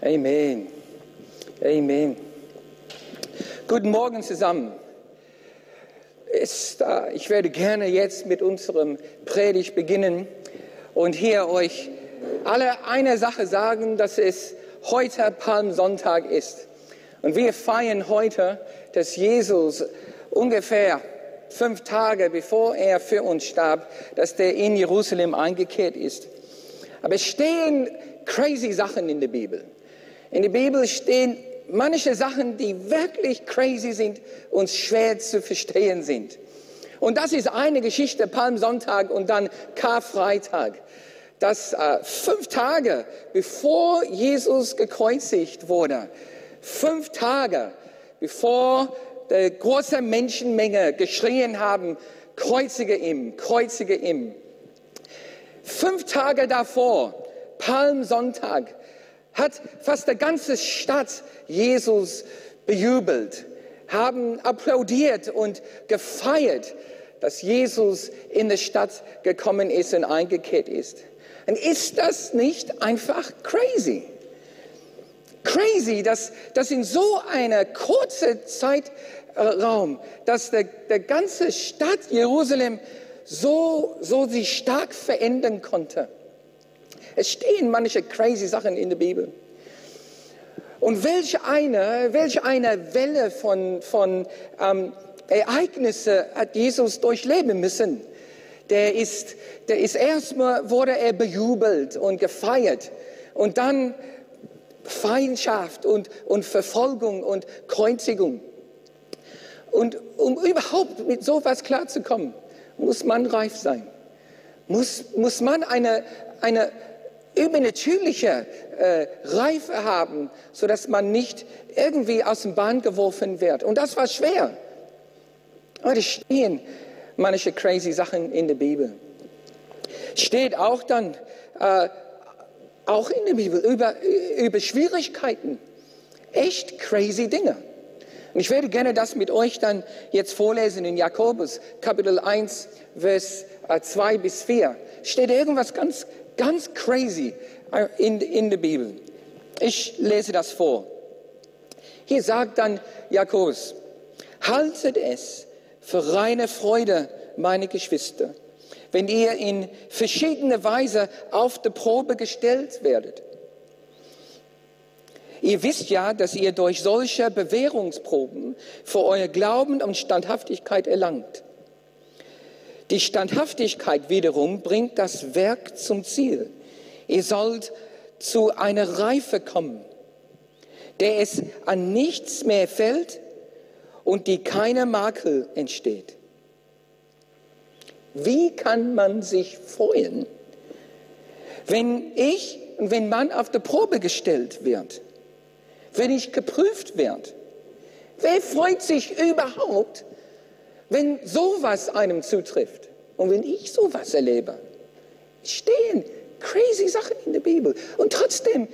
Amen. Amen. Guten Morgen zusammen. Ich werde gerne jetzt mit unserem Predigt beginnen und hier euch alle eine Sache sagen, dass es heute Palmsonntag ist. Und wir feiern heute, dass Jesus ungefähr fünf Tage bevor er für uns starb, dass der in Jerusalem eingekehrt ist. Aber es stehen crazy Sachen in der Bibel. In der Bibel stehen manche Sachen, die wirklich crazy sind und schwer zu verstehen sind. Und das ist eine Geschichte, Palmsonntag und dann Karfreitag. Dass äh, fünf Tage bevor Jesus gekreuzigt wurde, fünf Tage bevor die große Menschenmenge geschrien haben, kreuzige ihm, kreuzige ihm. Fünf Tage davor, Palmsonntag, hat fast die ganze Stadt Jesus bejubelt, haben applaudiert und gefeiert, dass Jesus in die Stadt gekommen ist und eingekehrt ist. Und ist das nicht einfach crazy? Crazy, dass, dass in so einer kurzen Zeitraum, dass der, der ganze Stadt Jerusalem so, so sich stark verändern konnte. Es stehen manche crazy Sachen in der Bibel. Und welche eine, welche eine Welle von, von ähm, Ereignisse hat Jesus durchleben müssen? Der ist, der ist erstmal wurde er bejubelt und gefeiert und dann Feindschaft und, und Verfolgung und Kreuzigung. Und um überhaupt mit sowas klarzukommen, muss man reif sein. Muss, muss man eine, eine übernatürliche äh, Reife haben, sodass man nicht irgendwie aus dem Bahn geworfen wird. Und das war schwer. Heute stehen manche crazy Sachen in der Bibel. Steht auch dann, äh, auch in der Bibel, über, über Schwierigkeiten. Echt crazy Dinge. Und ich werde gerne das mit euch dann jetzt vorlesen in Jakobus, Kapitel 1, Vers 2 äh, bis 4. Steht irgendwas ganz Ganz crazy äh, in, in der Bibel. Ich lese das vor. Hier sagt dann Jakobus, haltet es für reine Freude, meine Geschwister, wenn ihr in verschiedene Weise auf die Probe gestellt werdet. Ihr wisst ja, dass ihr durch solche Bewährungsproben für euer Glauben und Standhaftigkeit erlangt. Die Standhaftigkeit wiederum bringt das Werk zum Ziel. Ihr sollt zu einer Reife kommen, der es an nichts mehr fällt und die keine Makel entsteht. Wie kann man sich freuen, wenn ich und wenn man auf die Probe gestellt wird, wenn ich geprüft werde? Wer freut sich überhaupt, wenn sowas einem zutrifft und wenn ich sowas erlebe, stehen crazy Sachen in der Bibel. Und trotzdem,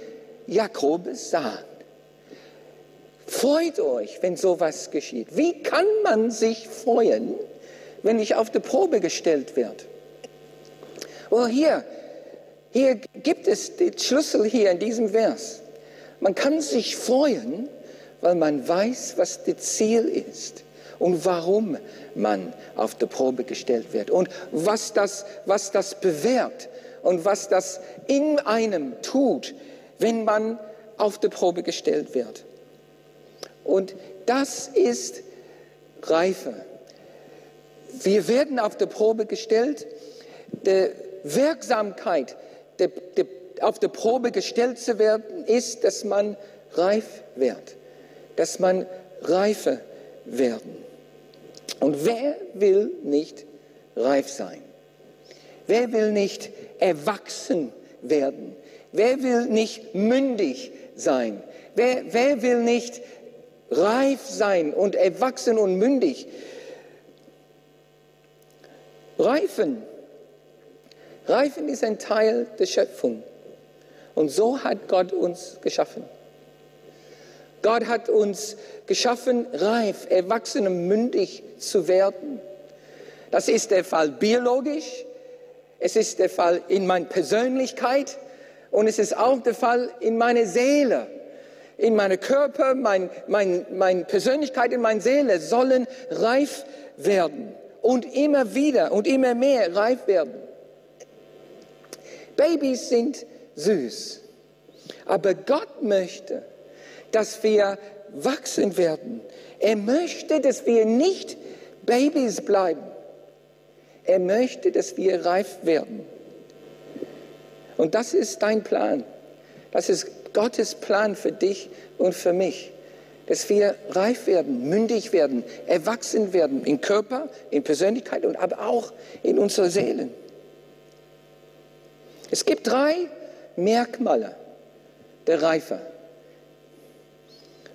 Jakobus sagt, freut euch, wenn sowas geschieht. Wie kann man sich freuen, wenn ich auf die Probe gestellt wird? Oh, hier, hier gibt es den Schlüssel hier in diesem Vers. Man kann sich freuen, weil man weiß, was das Ziel ist und warum man auf die Probe gestellt wird und was das, was das bewährt und was das in einem tut, wenn man auf die Probe gestellt wird. Und das ist Reife. Wir werden auf die Probe gestellt. Die Wirksamkeit, die, die, auf die Probe gestellt zu werden, ist, dass man reif wird, dass man reife werden. Und wer will nicht reif sein? Wer will nicht erwachsen werden? Wer will nicht mündig sein? Wer, wer will nicht reif sein und erwachsen und mündig? Reifen. Reifen ist ein Teil der Schöpfung. Und so hat Gott uns geschaffen. Gott hat uns geschaffen, reif, erwachsen und mündig zu werden. Das ist der Fall biologisch, es ist der Fall in meiner Persönlichkeit und es ist auch der Fall in meiner Seele. in meinem Körper, mein, mein, meine Persönlichkeit, in meiner Seele sollen reif werden und immer wieder und immer mehr reif werden. Babys sind süß, aber Gott möchte, dass wir wachsen werden. Er möchte, dass wir nicht Babys bleiben. Er möchte, dass wir reif werden. Und das ist dein Plan. Das ist Gottes Plan für dich und für mich. Dass wir reif werden, mündig werden, erwachsen werden in Körper, in Persönlichkeit und aber auch in unserer Seelen. Es gibt drei Merkmale der Reife.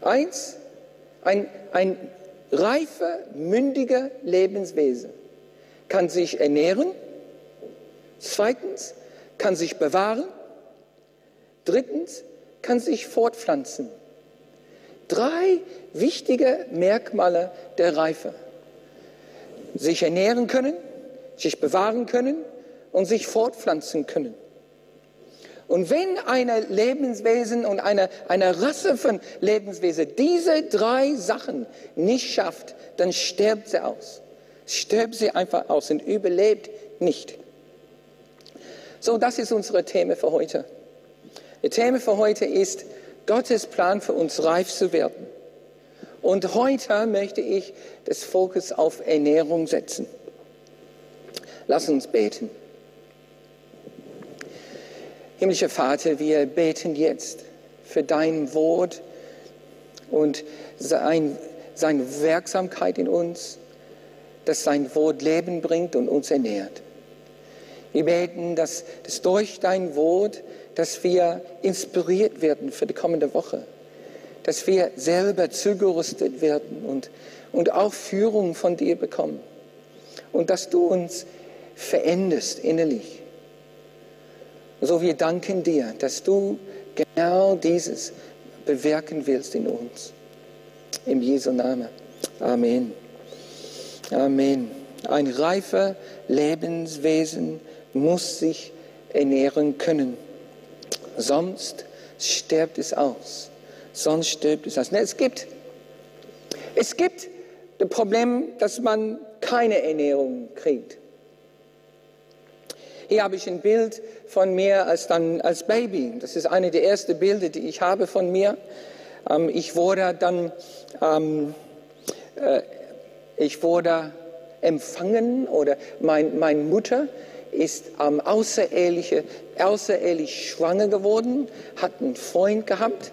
Eins, ein, ein reifer, mündiger Lebenswesen kann sich ernähren. Zweitens, kann sich bewahren. Drittens, kann sich fortpflanzen. Drei wichtige Merkmale der Reife. Sich ernähren können, sich bewahren können und sich fortpflanzen können. Und wenn ein Lebenswesen und eine, eine Rasse von Lebenswesen diese drei Sachen nicht schafft, dann stirbt sie aus. Stirbt sie einfach aus und überlebt nicht. So, das ist unsere Thema für heute. Das Thema für heute ist Gottes Plan für uns reif zu werden. Und heute möchte ich das Fokus auf Ernährung setzen. Lass uns beten. Himmlischer Vater, wir beten jetzt für dein Wort und sein, seine Wirksamkeit in uns, dass sein Wort Leben bringt und uns ernährt. Wir beten, dass, dass durch dein Wort, dass wir inspiriert werden für die kommende Woche, dass wir selber zugerüstet werden und, und auch Führung von dir bekommen und dass du uns veränderst innerlich so wir danken dir, dass du genau dieses bewirken willst in uns. Im Jesu Namen. Amen. Amen. Ein reifer Lebenswesen muss sich ernähren können. Sonst stirbt es aus. Sonst stirbt es aus. Es gibt, es gibt das Problem, dass man keine Ernährung kriegt. Hier habe ich ein Bild von mir als, dann, als Baby. Das ist eine der ersten Bilder, die ich habe von mir. Ähm, ich wurde dann, ähm, äh, ich wurde empfangen oder mein, meine Mutter ist ähm, außerehelich, außerehelich schwanger geworden, hat einen Freund gehabt.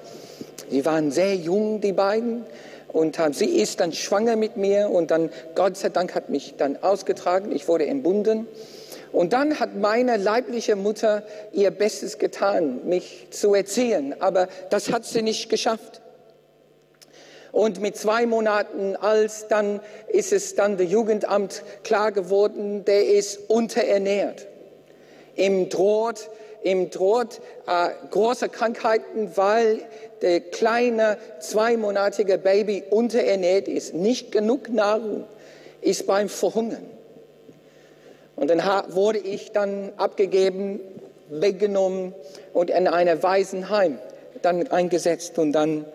Sie waren sehr jung, die beiden. Und äh, sie ist dann schwanger mit mir und dann, Gott sei Dank, hat mich dann ausgetragen. Ich wurde entbunden. Und dann hat meine leibliche Mutter ihr Bestes getan, mich zu erziehen, aber das hat sie nicht geschafft. Und mit zwei Monaten alt, dann ist es dann der Jugendamt klar geworden, der ist unterernährt. Ihm droht, ihm droht äh, große Krankheiten, weil der kleine zweimonatige Baby unterernährt ist, nicht genug Nahrung ist beim Verhungern. Und dann wurde ich dann abgegeben, weggenommen und in ein Waisenheim dann eingesetzt. Und dann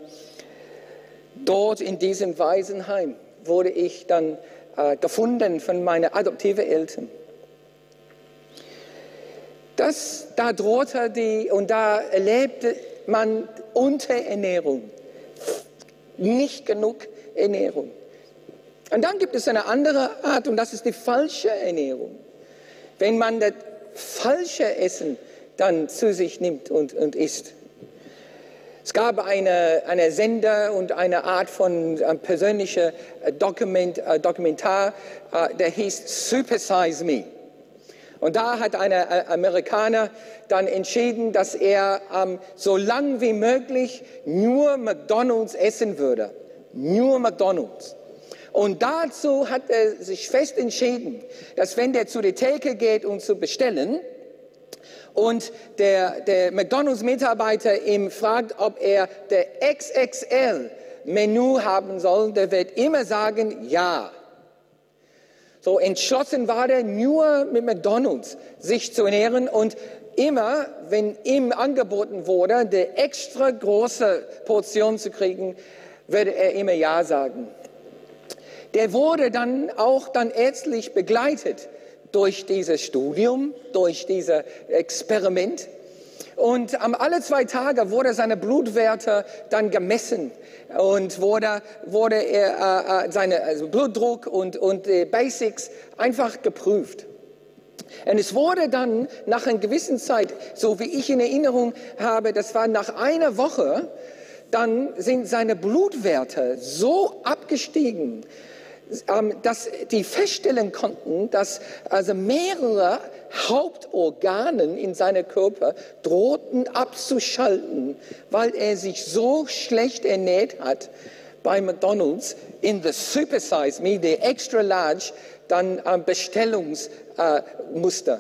dort in diesem Waisenheim wurde ich dann äh, gefunden von meinen adoptiven Eltern. Das, da drohte die, und da erlebte man Unterernährung, nicht genug Ernährung. Und dann gibt es eine andere Art, und das ist die falsche Ernährung wenn man das falsche Essen dann zu sich nimmt und, und isst. Es gab eine, eine Sender und eine Art von äh, persönlicher äh, Dokument, äh, Dokumentar, äh, der hieß Super Size Me. Und da hat ein äh, Amerikaner dann entschieden, dass er ähm, so lang wie möglich nur McDonald's essen würde. Nur McDonald's. Und dazu hat er sich fest entschieden, dass wenn der zu der Theke geht, um zu bestellen, und der, der McDonalds-Mitarbeiter ihm fragt, ob er der XXL-Menü haben soll, der wird immer sagen, ja. So entschlossen war er nur mit McDonald's sich zu ernähren und immer, wenn ihm angeboten wurde, eine extra große Portion zu kriegen, würde er immer Ja sagen. Der wurde dann auch dann ärztlich begleitet durch dieses Studium, durch dieses Experiment. Und alle zwei Tage wurde seine Blutwerte dann gemessen und wurde, wurde er, äh, äh, seine also Blutdruck und, und die Basics einfach geprüft. Und es wurde dann nach einer gewissen Zeit, so wie ich in Erinnerung habe, das war nach einer Woche, dann sind seine Blutwerte so abgestiegen, dass die feststellen konnten, dass also mehrere Hauptorganen in seinem Körper drohten abzuschalten, weil er sich so schlecht ernährt hat bei McDonald's in the Super Size Me, the Extra Large, dann äh, Bestellungsmuster. Äh,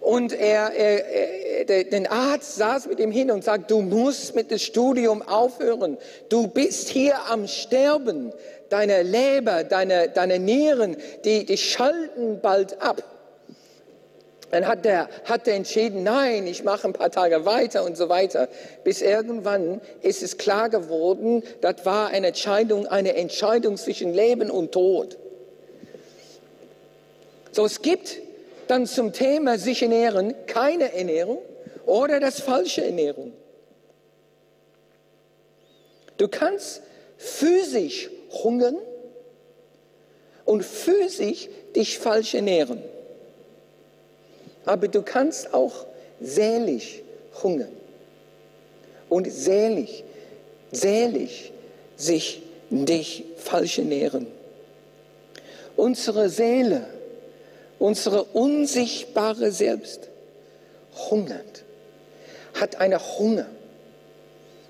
und er, er, er, der Arzt saß mit ihm hin und sagt, du musst mit dem Studium aufhören. Du bist hier am Sterben deine Leber, deine, deine Nieren, die, die schalten bald ab. Dann hat er, hat er entschieden, nein, ich mache ein paar Tage weiter und so weiter. Bis irgendwann ist es klar geworden, das war eine Entscheidung, eine Entscheidung zwischen Leben und Tod. So, es gibt dann zum Thema sich ernähren keine Ernährung oder das falsche Ernährung. Du kannst physisch hungern und physisch dich falsch ernähren. Aber du kannst auch seelisch hungern und seelisch, seelisch sich dich falsch ernähren. Unsere Seele, unsere unsichtbare Selbst hungert, hat eine Hunger,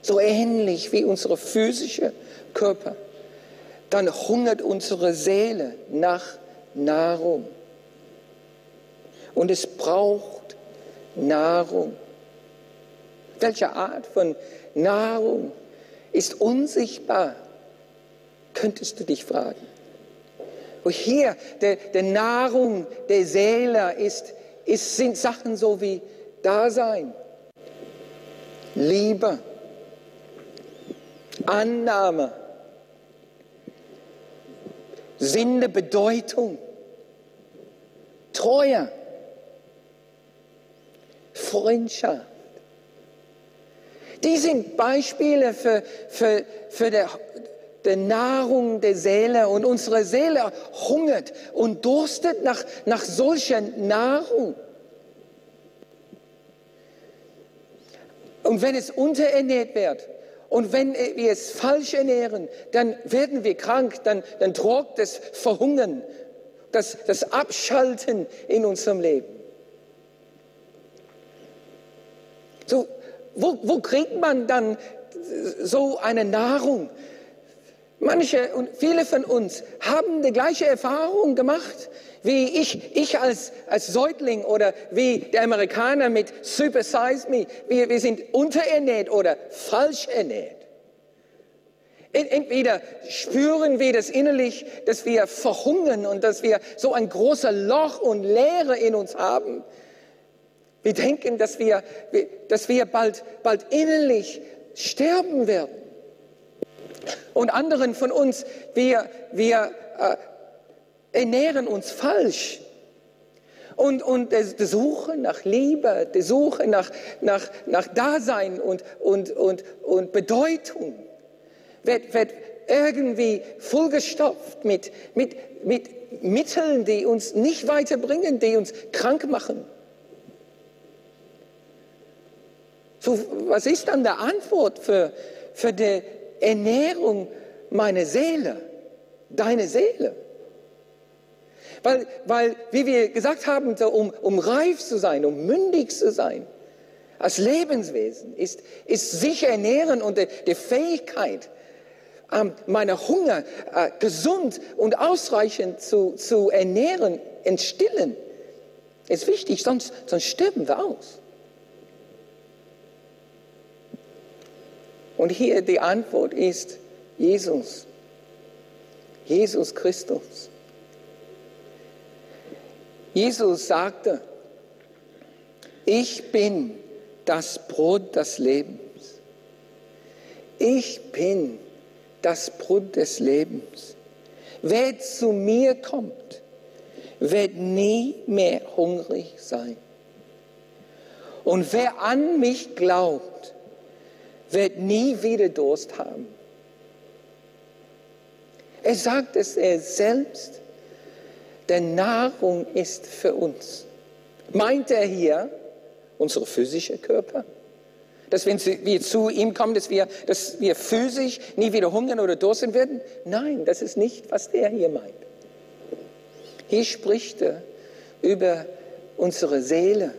so ähnlich wie unsere physische Körper dann hungert unsere Seele nach Nahrung. Und es braucht Nahrung. Welche Art von Nahrung ist unsichtbar? Könntest du dich fragen. Und hier, der, der Nahrung der Seele ist, ist, sind Sachen so wie Dasein, Liebe, Annahme, Sinn Bedeutung, Treue, Freundschaft. Die sind Beispiele für, für, für die, die Nahrung der Seele und unsere Seele hungert und durstet nach, nach solcher Nahrung. Und wenn es unterernährt wird, und wenn wir es falsch ernähren, dann werden wir krank, dann, dann droht das Verhungern, das, das Abschalten in unserem Leben. So, wo, wo kriegt man dann so eine Nahrung? Manche und viele von uns haben die gleiche Erfahrung gemacht wie ich, ich als, als Säugling oder wie der Amerikaner mit Super Size Me. Wir, wir sind unterernährt oder falsch ernährt. Entweder spüren wir das innerlich, dass wir verhungern und dass wir so ein großes Loch und Leere in uns haben. Wir denken, dass wir, dass wir bald, bald innerlich sterben werden. Und anderen von uns, wir, wir äh, ernähren uns falsch. Und, und die Suche nach Liebe, die Suche nach, nach, nach Dasein und, und, und, und Bedeutung wird, wird irgendwie vollgestopft mit, mit, mit Mitteln, die uns nicht weiterbringen, die uns krank machen. So, was ist dann der Antwort für, für die Ernährung meiner Seele, deine Seele? Weil, weil wie wir gesagt haben, um, um reif zu sein, um mündig zu sein, als Lebenswesen ist, ist sich ernähren und die, die Fähigkeit, ähm, meine Hunger äh, gesund und ausreichend zu, zu ernähren, entstillen, ist wichtig, sonst, sonst sterben wir aus. Und hier die Antwort ist Jesus. Jesus Christus. Jesus sagte, ich bin das Brot des Lebens. Ich bin das Brot des Lebens. Wer zu mir kommt, wird nie mehr hungrig sein. Und wer an mich glaubt, wird nie wieder Durst haben. Er sagt es er selbst, der Nahrung ist für uns. Meint er hier unsere physische Körper? Dass wenn wir zu ihm kommen, dass wir, dass wir physisch nie wieder hungern oder dursten werden? Nein, das ist nicht, was er hier meint. Hier spricht er über unsere Seele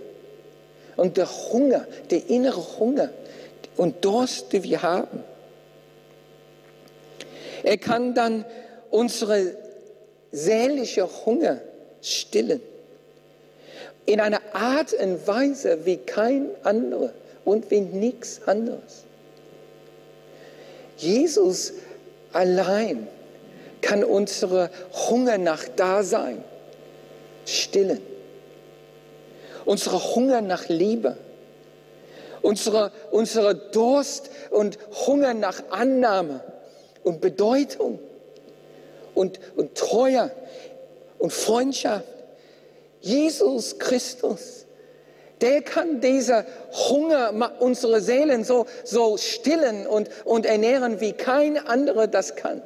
und der Hunger, der innere Hunger und Durst, die wir haben. Er kann dann unsere seelische Hunger stillen. In einer Art und Weise wie kein anderer und wie nichts anderes. Jesus allein kann unsere Hunger nach Dasein stillen. Unsere Hunger nach Liebe. Unsere, unsere Durst und Hunger nach Annahme und Bedeutung und, und Treue und Freundschaft. Jesus Christus der kann dieser Hunger unserer Seelen so, so stillen und, und ernähren, wie kein anderer das kann.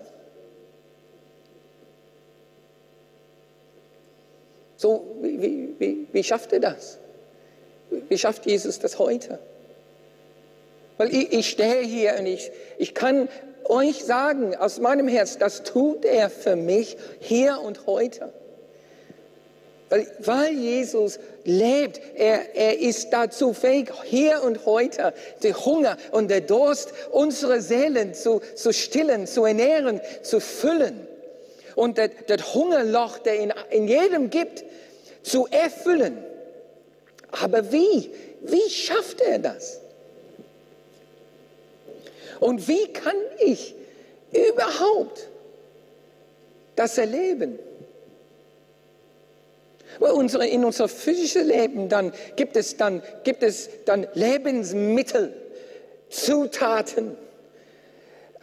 So, wie, wie, wie schafft er das? Wie schafft Jesus das heute? Weil ich, ich stehe hier und ich, ich kann euch sagen aus meinem Herz, das tut er für mich hier und heute. Weil, weil Jesus lebt, er, er ist dazu fähig, hier und heute den Hunger und der Durst unserer Seelen zu, zu stillen, zu ernähren, zu füllen. Und das, das Hungerloch, der in, in jedem gibt, zu erfüllen. Aber wie? Wie schafft er das? Und wie kann ich überhaupt das erleben? Unsere, in unser physisches Leben dann gibt es dann, gibt es dann Lebensmittel, Zutaten,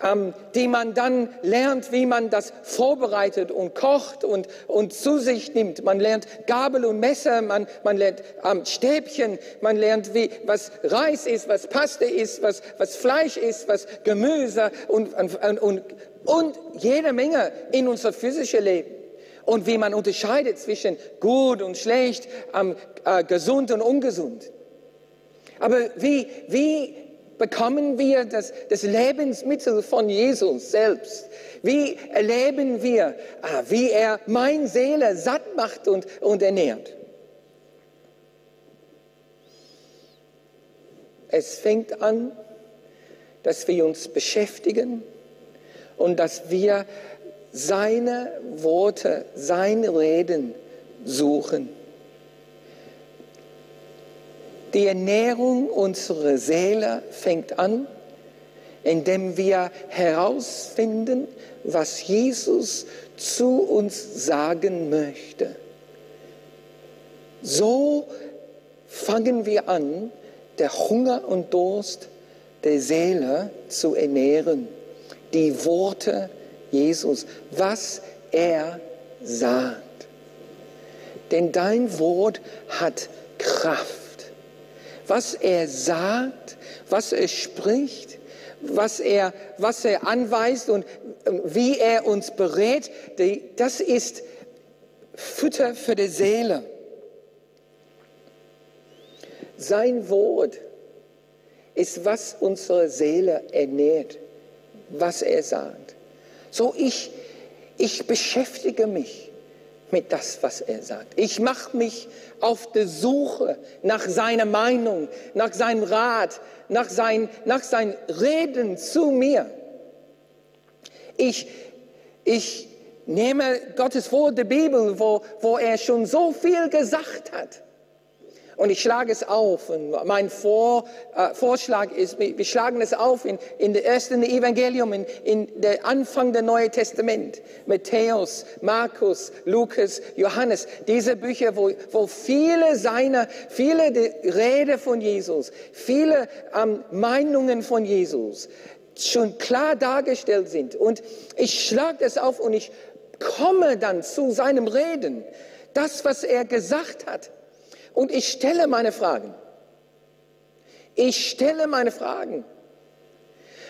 ähm, die man dann lernt, wie man das vorbereitet und kocht und, und zu sich nimmt. Man lernt Gabel und Messer, man, man lernt ähm, Stäbchen, man lernt, wie, was Reis ist, was Paste ist, was, was Fleisch ist, was Gemüse und, und, und, und jede Menge in unser physisches Leben und wie man unterscheidet zwischen gut und schlecht, ähm, äh, gesund und ungesund. Aber wie, wie bekommen wir das, das Lebensmittel von Jesus selbst? Wie erleben wir, äh, wie er meine Seele satt macht und, und ernährt? Es fängt an, dass wir uns beschäftigen und dass wir seine Worte, sein Reden suchen. Die Ernährung unserer Seele fängt an, indem wir herausfinden, was Jesus zu uns sagen möchte. So fangen wir an, der Hunger und Durst der Seele zu ernähren. Die Worte Jesus, was er sagt. Denn dein Wort hat Kraft. Was er sagt, was er spricht, was er, was er anweist und wie er uns berät, das ist Futter für die Seele. Sein Wort ist, was unsere Seele ernährt, was er sagt. So ich, ich beschäftige mich mit das, was er sagt. Ich mache mich auf der Suche nach seiner Meinung, nach seinem Rat, nach, sein, nach seinem Reden zu mir. Ich, ich nehme Gottes Wort der Bibel, wo, wo er schon so viel gesagt hat. Und ich schlage es auf. Und mein Vor, äh, Vorschlag ist, wir schlagen es auf in, in der ersten Evangelium, in, in der Anfang des Neuen Testament. Matthäus, Markus, Lukas, Johannes. Diese Bücher, wo, wo viele seiner, viele Rede von Jesus, viele ähm, Meinungen von Jesus schon klar dargestellt sind. Und ich schlage es auf und ich komme dann zu seinem Reden. Das, was er gesagt hat. Und ich stelle meine Fragen. Ich stelle meine Fragen.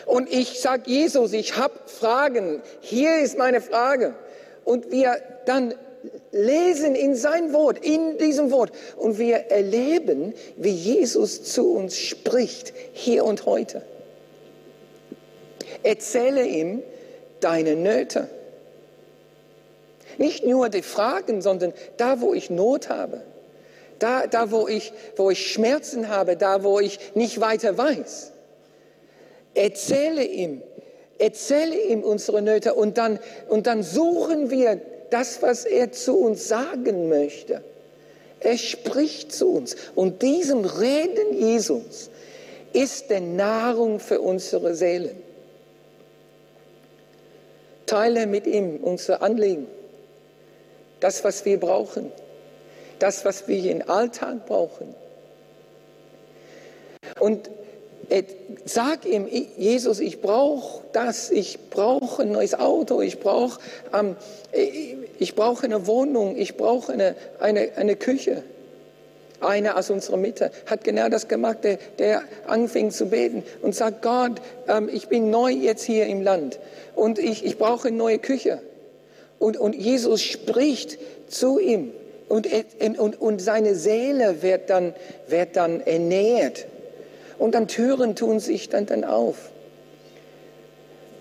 Und ich sage Jesus, ich habe Fragen. Hier ist meine Frage. Und wir dann lesen in sein Wort, in diesem Wort. Und wir erleben, wie Jesus zu uns spricht, hier und heute. Erzähle ihm deine Nöte. Nicht nur die Fragen, sondern da, wo ich Not habe. Da, da wo, ich, wo ich Schmerzen habe, da, wo ich nicht weiter weiß. Erzähle ihm, erzähle ihm unsere Nöte und dann, und dann suchen wir das, was er zu uns sagen möchte. Er spricht zu uns. Und diesem Reden Jesus ist der Nahrung für unsere Seelen. Teile mit ihm unser Anliegen, das, was wir brauchen das, was wir im Alltag brauchen. Und sag ihm, Jesus, ich brauche das, ich brauche ein neues Auto, ich brauche ähm, ich brauch eine Wohnung, ich brauche eine, eine, eine Küche. Einer aus unserer Mitte hat genau das gemacht, der, der anfing zu beten und sagt, Gott, ähm, ich bin neu jetzt hier im Land und ich, ich brauche eine neue Küche. Und, und Jesus spricht zu ihm und, und, und seine Seele wird dann, wird dann ernährt. Und dann Türen tun sich dann, dann auf.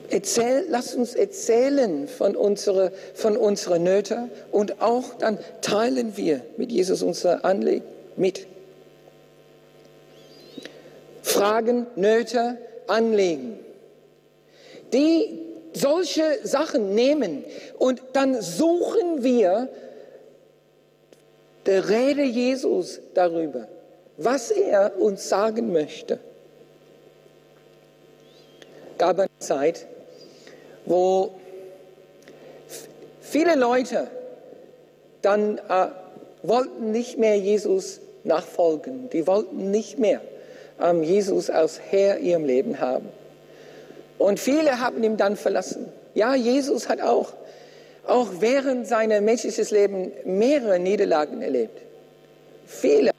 Erzähl, lass uns erzählen von unseren von unsere Nöten und auch dann teilen wir mit Jesus unser Anliegen mit. Fragen, Nöte, Anliegen. Die solche Sachen nehmen und dann suchen wir der Rede Jesus darüber, was er uns sagen möchte. Gab eine Zeit, wo viele Leute dann äh, wollten nicht mehr Jesus nachfolgen. Die wollten nicht mehr ähm, Jesus als Herr ihrem Leben haben. Und viele haben ihn dann verlassen. Ja, Jesus hat auch auch während seines menschlichen Lebens mehrere Niederlagen erlebt. Viele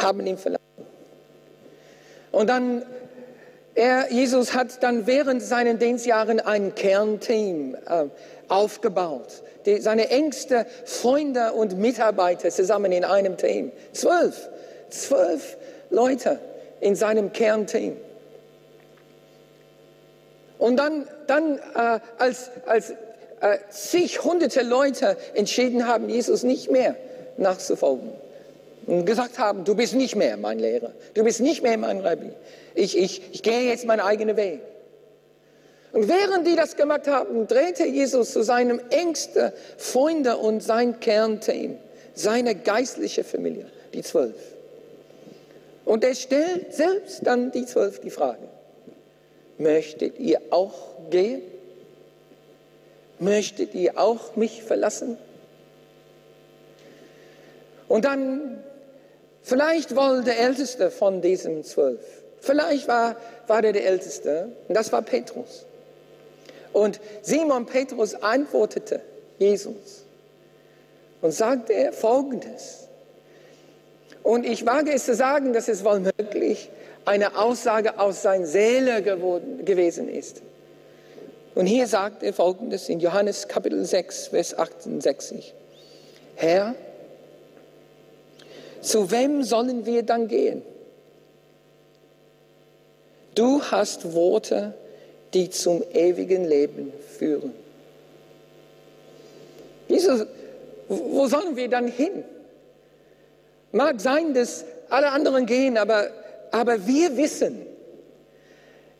haben ihn verlassen. Und dann, er, Jesus hat dann während seinen Dienstjahren ein Kernteam äh, aufgebaut. Die, seine engsten Freunde und Mitarbeiter zusammen in einem Team. Zwölf, zwölf Leute in seinem Kernteam. Und dann, dann äh, als, als äh, zig hunderte Leute entschieden haben, Jesus nicht mehr nachzufolgen. Und gesagt haben, du bist nicht mehr mein Lehrer, du bist nicht mehr mein Rabbi. Ich, ich, ich gehe jetzt meinen eigenen Weg. Und während die das gemacht haben, drehte Jesus zu seinem engsten Freunde und sein Kernteam, seine geistliche Familie, die Zwölf. Und er stellt selbst dann die Zwölf die Frage, möchtet ihr auch gehen? Möchtet ihr auch mich verlassen? Und dann, vielleicht war der Älteste von diesen zwölf. Vielleicht war, war der der Älteste. Und das war Petrus. Und Simon Petrus antwortete Jesus und sagte er Folgendes. Und ich wage es zu sagen, dass es wohl möglich eine Aussage aus seiner Seele geworden, gewesen ist. Und hier sagt er folgendes in Johannes Kapitel 6, Vers 68. Herr, zu wem sollen wir dann gehen? Du hast Worte, die zum ewigen Leben führen. Jesus, wo sollen wir dann hin? Mag sein, dass alle anderen gehen, aber, aber wir wissen,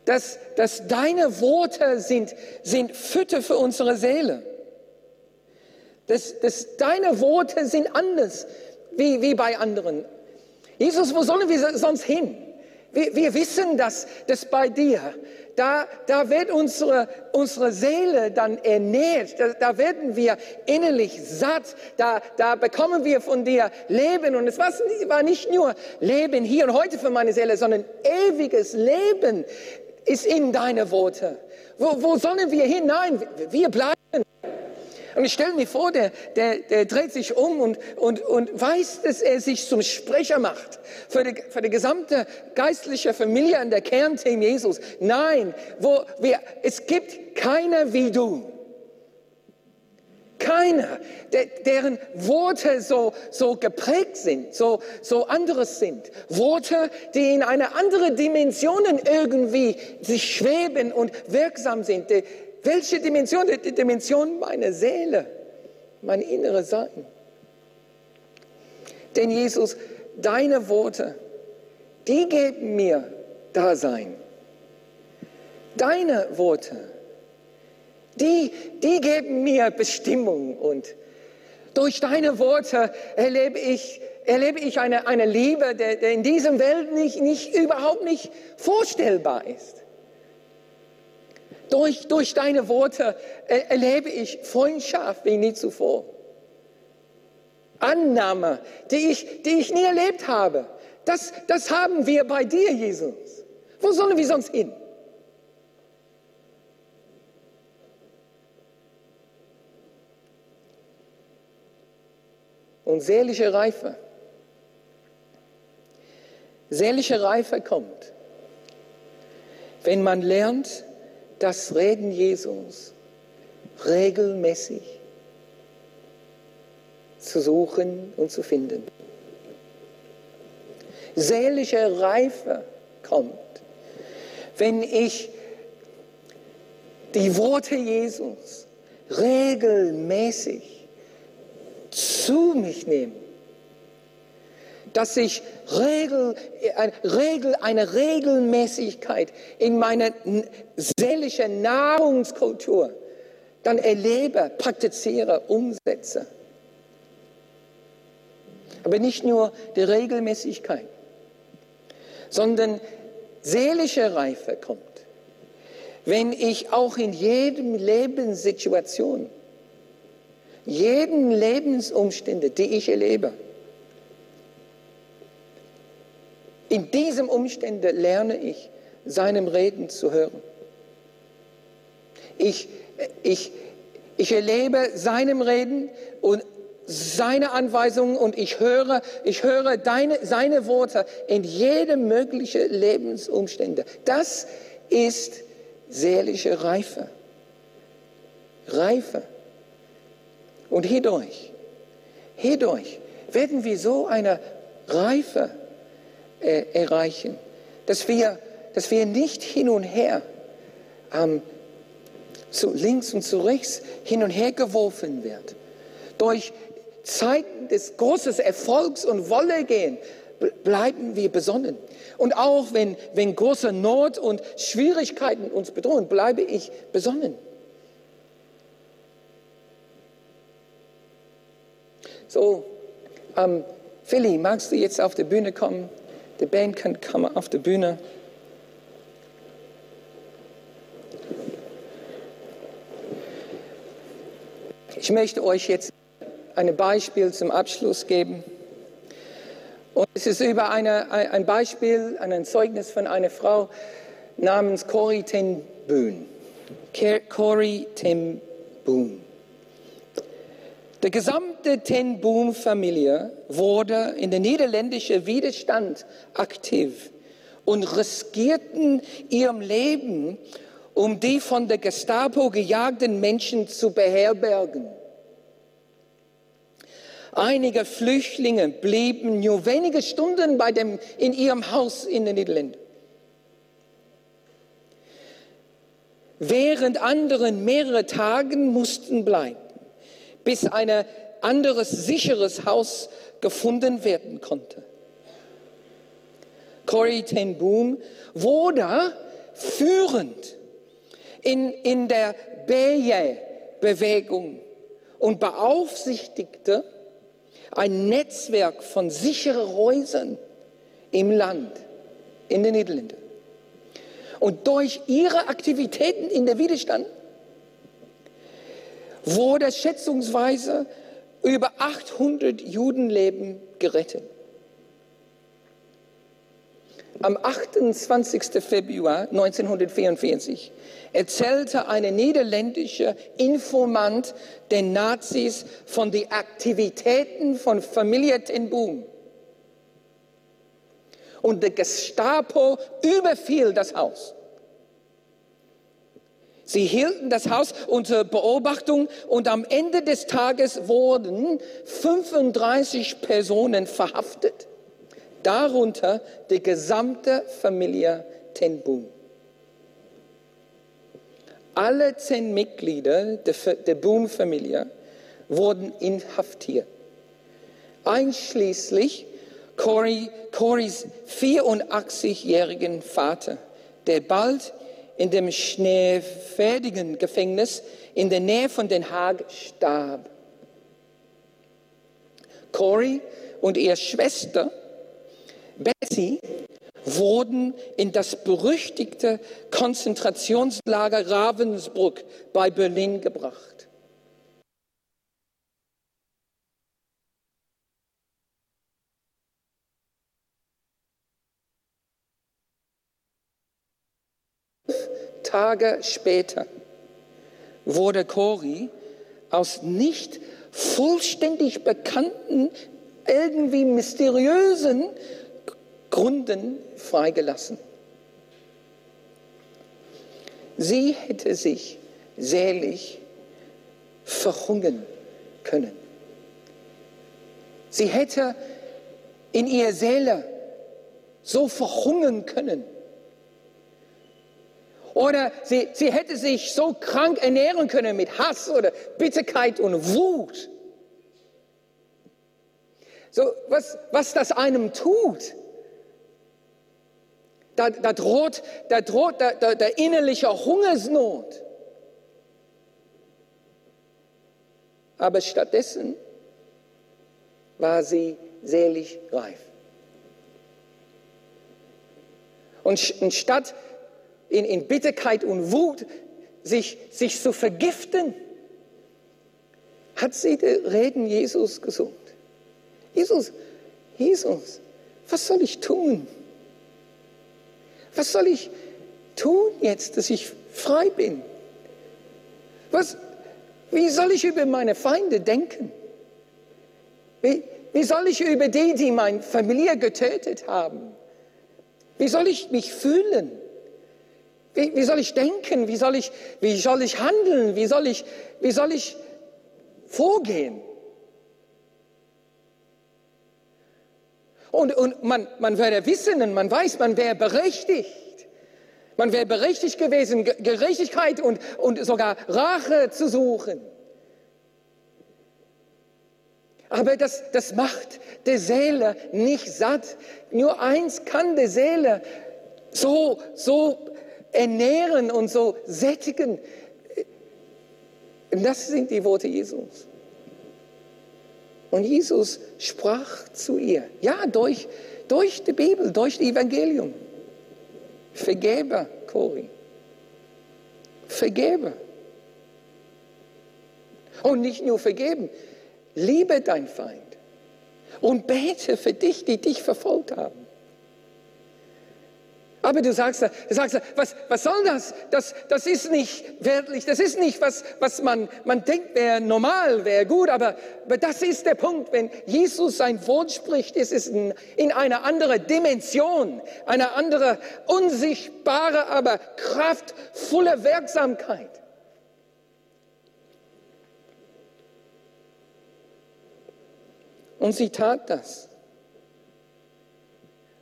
dass, dass deine Worte sind, sind Fütter für unsere Seele. Dass, dass deine Worte sind anders wie, wie bei anderen. Jesus, wo sollen wir sonst hin? Wir, wir wissen, dass, dass bei dir, da, da wird unsere, unsere Seele dann ernährt, da, da werden wir innerlich satt, da, da bekommen wir von dir Leben. Und es war nicht nur Leben hier und heute für meine Seele, sondern ewiges Leben ist in deine Worte. Wo, wo sollen wir hinein? Wir bleiben. Und ich stelle mir vor, der, der, der dreht sich um und, und, und weiß, dass er sich zum Sprecher macht für die, für die gesamte geistliche Familie an der Kernteam Jesus. Nein, wo wir, es gibt keiner wie du. Keiner, der, deren Worte so, so geprägt sind, so, so anderes sind. Worte, die in eine andere Dimensionen irgendwie sich schweben und wirksam sind. Die, welche Dimension? Die Dimension meiner Seele, mein inneres Sein. Denn Jesus, deine Worte, die geben mir Dasein. Deine Worte, die, die geben mir Bestimmung und durch deine Worte erlebe ich, erlebe ich eine, eine Liebe, der, der in diesem Welt nicht, nicht, überhaupt nicht vorstellbar ist. Durch, durch deine Worte erlebe ich Freundschaft wie nie zuvor. Annahme, die ich, die ich nie erlebt habe. Das, das haben wir bei dir, Jesus. Wo sollen wir sonst hin? Und seelische Reife. Seelische Reife kommt, wenn man lernt, das Reden Jesus regelmäßig zu suchen und zu finden. Seelische Reife kommt, wenn ich die Worte Jesus regelmäßig zu mich nehme dass ich Regel, eine Regelmäßigkeit in meiner seelischen Nahrungskultur dann erlebe, praktiziere, umsetze. Aber nicht nur die Regelmäßigkeit, sondern seelische Reife kommt, wenn ich auch in jedem Lebenssituation, jeden Lebensumstände, die ich erlebe, In diesem Umstände lerne ich, seinem Reden zu hören. Ich, ich, ich erlebe seinem Reden und seine Anweisungen und ich höre, ich höre deine, seine Worte in jedem möglichen Lebensumstände. Das ist seelische Reife. Reife. Und hierdurch, hierdurch werden wir so eine Reife äh, erreichen. Dass wir, dass wir nicht hin und her, ähm, zu links und zu rechts hin und her geworfen werden. Durch Zeiten des großen Erfolgs und Wollegehen bleiben wir besonnen. Und auch wenn, wenn große Not und Schwierigkeiten uns bedrohen, bleibe ich besonnen. So, ähm, Philly, magst du jetzt auf die Bühne kommen? Die Band kann kommen auf die Bühne. Ich möchte euch jetzt ein Beispiel zum Abschluss geben. Und es ist über eine, ein Beispiel, ein Zeugnis von einer Frau namens Corrie ten Boom. Corrie ten Boom. Die gesamte Ten Boom-Familie wurde in der niederländischen Widerstand aktiv und riskierten ihrem Leben, um die von der Gestapo gejagten Menschen zu beherbergen. Einige Flüchtlinge blieben nur wenige Stunden bei dem, in ihrem Haus in den Niederlanden. Während anderen mehrere Tage mussten bleiben bis ein anderes sicheres Haus gefunden werden konnte. Corrie ten Boom wurde führend in, in der Bewegung und beaufsichtigte ein Netzwerk von sicheren Häusern im Land, in den Niederlanden. Und durch ihre Aktivitäten in der Widerstand wurde schätzungsweise über 800 Judenleben gerettet. Am 28. Februar 1944 erzählte eine niederländische Informant den Nazis von den Aktivitäten von Familie Ten Boom. Und der Gestapo überfiel das Haus. Sie hielten das Haus unter Beobachtung und am Ende des Tages wurden 35 Personen verhaftet, darunter die gesamte Familie Ten Boom. Alle zehn Mitglieder der Boom-Familie wurden inhaftiert, einschließlich Corys 84-jährigen Vater, der bald in dem schneefertigen Gefängnis in der Nähe von Den Haag starb. Corey und ihre Schwester Bessie wurden in das berüchtigte Konzentrationslager Ravensbrück bei Berlin gebracht. Tage später wurde Cori aus nicht vollständig bekannten, irgendwie mysteriösen Gründen freigelassen. Sie hätte sich selig verhungern können. Sie hätte in ihrer Seele so verhungern können oder sie, sie hätte sich so krank ernähren können mit Hass oder Bitterkeit und Wut. So, was, was das einem tut, da, da droht, da droht der, der, der innerliche Hungersnot. Aber stattdessen war sie selig reif. Und statt in, in Bitterkeit und Wut sich, sich zu vergiften, hat sie die Reden Jesus gesucht. Jesus, Jesus, was soll ich tun? Was soll ich tun jetzt, dass ich frei bin? Was, wie soll ich über meine Feinde denken? Wie, wie soll ich über die, die meine Familie getötet haben? Wie soll ich mich fühlen? Wie, wie soll ich denken? Wie soll ich, wie soll ich handeln? Wie soll ich, wie soll ich vorgehen? Und, und man, man würde wissen und man weiß, man wäre berechtigt. Man wäre berechtigt gewesen, Gerechtigkeit und, und sogar Rache zu suchen. Aber das, das macht der Seele nicht satt. Nur eins kann der Seele so, so ernähren und so sättigen. Das sind die Worte Jesus. Und Jesus sprach zu ihr, ja, durch, durch die Bibel, durch das Evangelium. Vergebe, Cori. Vergebe. Und nicht nur vergeben, liebe dein Feind und bete für dich, die dich verfolgt haben. Aber du sagst, du sagst was, was soll das? das? Das ist nicht wertlich, das ist nicht, was, was man, man denkt, wäre normal, wäre gut, aber, aber das ist der Punkt, wenn Jesus sein Wort spricht, ist es in, in eine andere Dimension, eine andere unsichtbare, aber kraftvolle Wirksamkeit. Und sie tat das.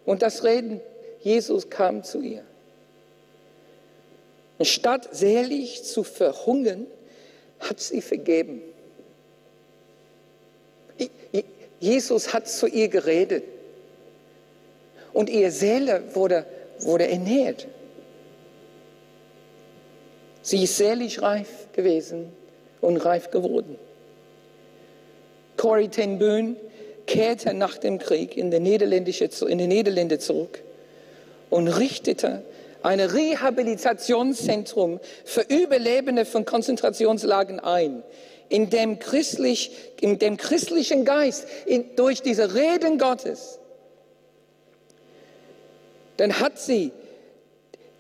Und das Reden Jesus kam zu ihr. Und statt selig zu verhungern, hat sie vergeben. Jesus hat zu ihr geredet. Und ihre Seele wurde, wurde ernährt. Sie ist selig reif gewesen und reif geworden. Corrie ten Boom, kehrte nach dem Krieg in die Niederlande zurück und richtete ein Rehabilitationszentrum für Überlebende von Konzentrationslagern ein, in dem, christlich, in dem christlichen Geist, in, durch diese Reden Gottes, dann hat sie,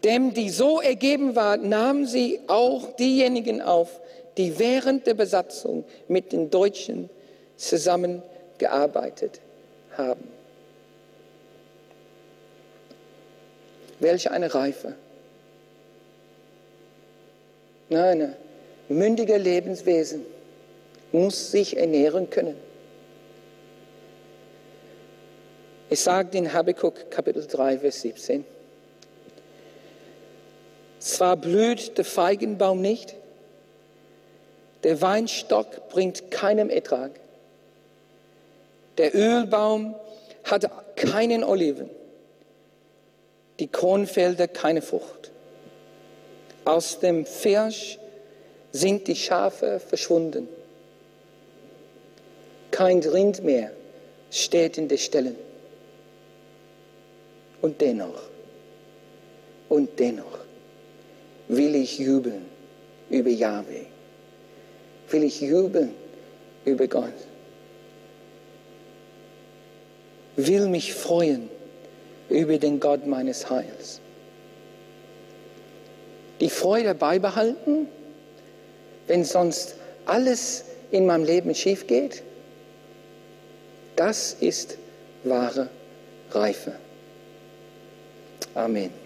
dem die so ergeben war, nahm sie auch diejenigen auf, die während der Besatzung mit den Deutschen zusammengearbeitet haben. Welche eine Reife. Nein, ein mündiger Lebenswesen muss sich ernähren können. Es sagt in Habakkuk Kapitel 3, Vers 17. Zwar blüht der Feigenbaum nicht, der Weinstock bringt keinem Ertrag, der Ölbaum hat keinen Oliven, die Kornfelder keine Frucht. Aus dem Fisch sind die Schafe verschwunden. Kein Rind mehr steht in den Ställen. Und dennoch, und dennoch will ich jubeln über Yahweh. Will ich jubeln über Gott. Will mich freuen über den Gott meines Heils. Die Freude beibehalten, wenn sonst alles in meinem Leben schief geht, das ist wahre Reife. Amen.